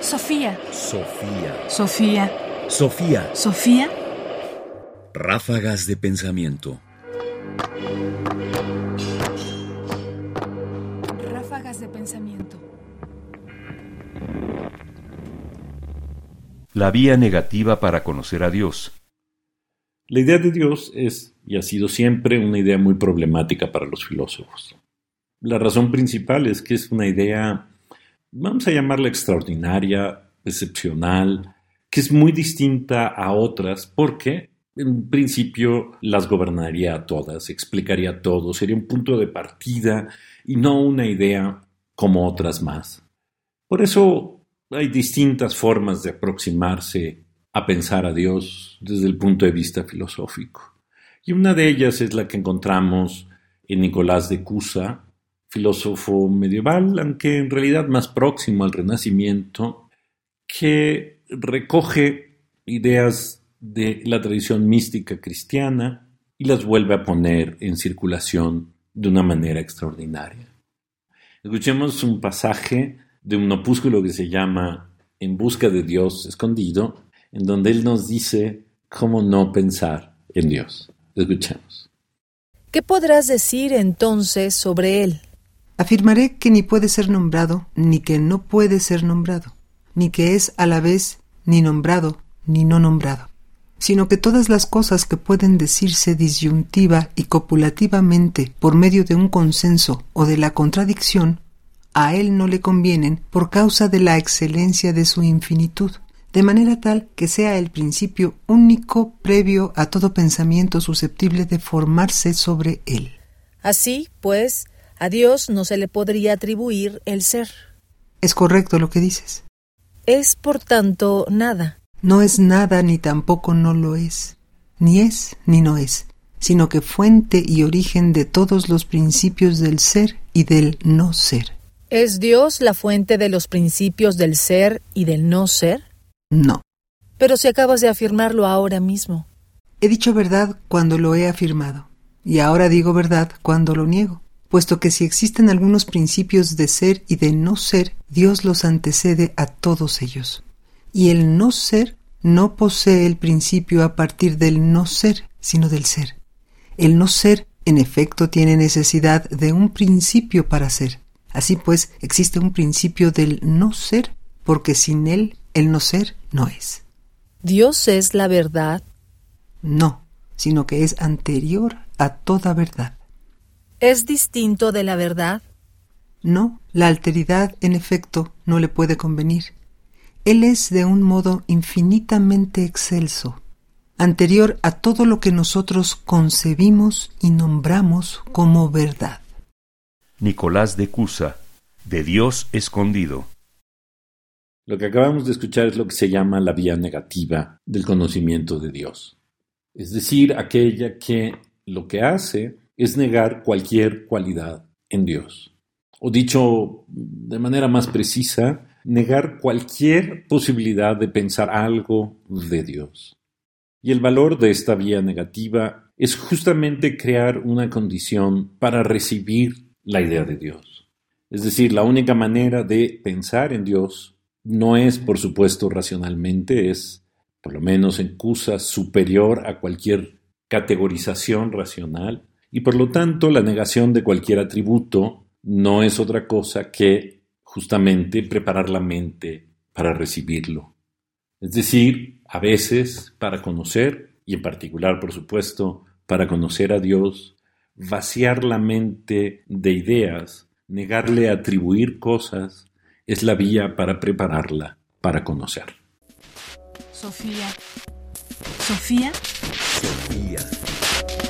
Sofía. Sofía. Sofía. Sofía. Sofía. Ráfagas de pensamiento. Ráfagas de pensamiento. La vía negativa para conocer a Dios. La idea de Dios es y ha sido siempre una idea muy problemática para los filósofos. La razón principal es que es una idea, vamos a llamarla extraordinaria, excepcional, que es muy distinta a otras porque en principio las gobernaría a todas, explicaría todo, sería un punto de partida y no una idea como otras más. Por eso hay distintas formas de aproximarse a pensar a Dios desde el punto de vista filosófico. Y una de ellas es la que encontramos en Nicolás de Cusa, filósofo medieval, aunque en realidad más próximo al Renacimiento, que recoge ideas de la tradición mística cristiana y las vuelve a poner en circulación de una manera extraordinaria. Escuchemos un pasaje de un opúsculo que se llama En busca de Dios escondido, en donde él nos dice cómo no pensar en Dios. Escuchemos. ¿Qué podrás decir entonces sobre él? Afirmaré que ni puede ser nombrado, ni que no puede ser nombrado, ni que es a la vez ni nombrado, ni no nombrado, sino que todas las cosas que pueden decirse disyuntiva y copulativamente por medio de un consenso o de la contradicción, a él no le convienen por causa de la excelencia de su infinitud, de manera tal que sea el principio único previo a todo pensamiento susceptible de formarse sobre él. Así, pues, a Dios no se le podría atribuir el ser. Es correcto lo que dices. Es, por tanto, nada. No es nada ni tampoco no lo es, ni es ni no es, sino que fuente y origen de todos los principios del ser y del no ser. ¿Es Dios la fuente de los principios del ser y del no ser? No. Pero si acabas de afirmarlo ahora mismo. He dicho verdad cuando lo he afirmado, y ahora digo verdad cuando lo niego, puesto que si existen algunos principios de ser y de no ser, Dios los antecede a todos ellos. Y el no ser no posee el principio a partir del no ser, sino del ser. El no ser, en efecto, tiene necesidad de un principio para ser. Así pues, existe un principio del no ser, porque sin él el no ser no es. ¿Dios es la verdad? No, sino que es anterior a toda verdad. ¿Es distinto de la verdad? No, la alteridad, en efecto, no le puede convenir. Él es de un modo infinitamente excelso, anterior a todo lo que nosotros concebimos y nombramos como verdad. Nicolás de Cusa, de Dios escondido. Lo que acabamos de escuchar es lo que se llama la vía negativa del conocimiento de Dios. Es decir, aquella que lo que hace es negar cualquier cualidad en Dios. O dicho de manera más precisa, negar cualquier posibilidad de pensar algo de Dios. Y el valor de esta vía negativa es justamente crear una condición para recibir la idea de Dios. Es decir, la única manera de pensar en Dios no es, por supuesto, racionalmente, es, por lo menos en Cusa, superior a cualquier categorización racional, y por lo tanto la negación de cualquier atributo no es otra cosa que justamente preparar la mente para recibirlo. Es decir, a veces para conocer, y en particular, por supuesto, para conocer a Dios, vaciar la mente de ideas, negarle atribuir cosas, es la vía para prepararla para conocer. Sofía. Sofía. Sofía.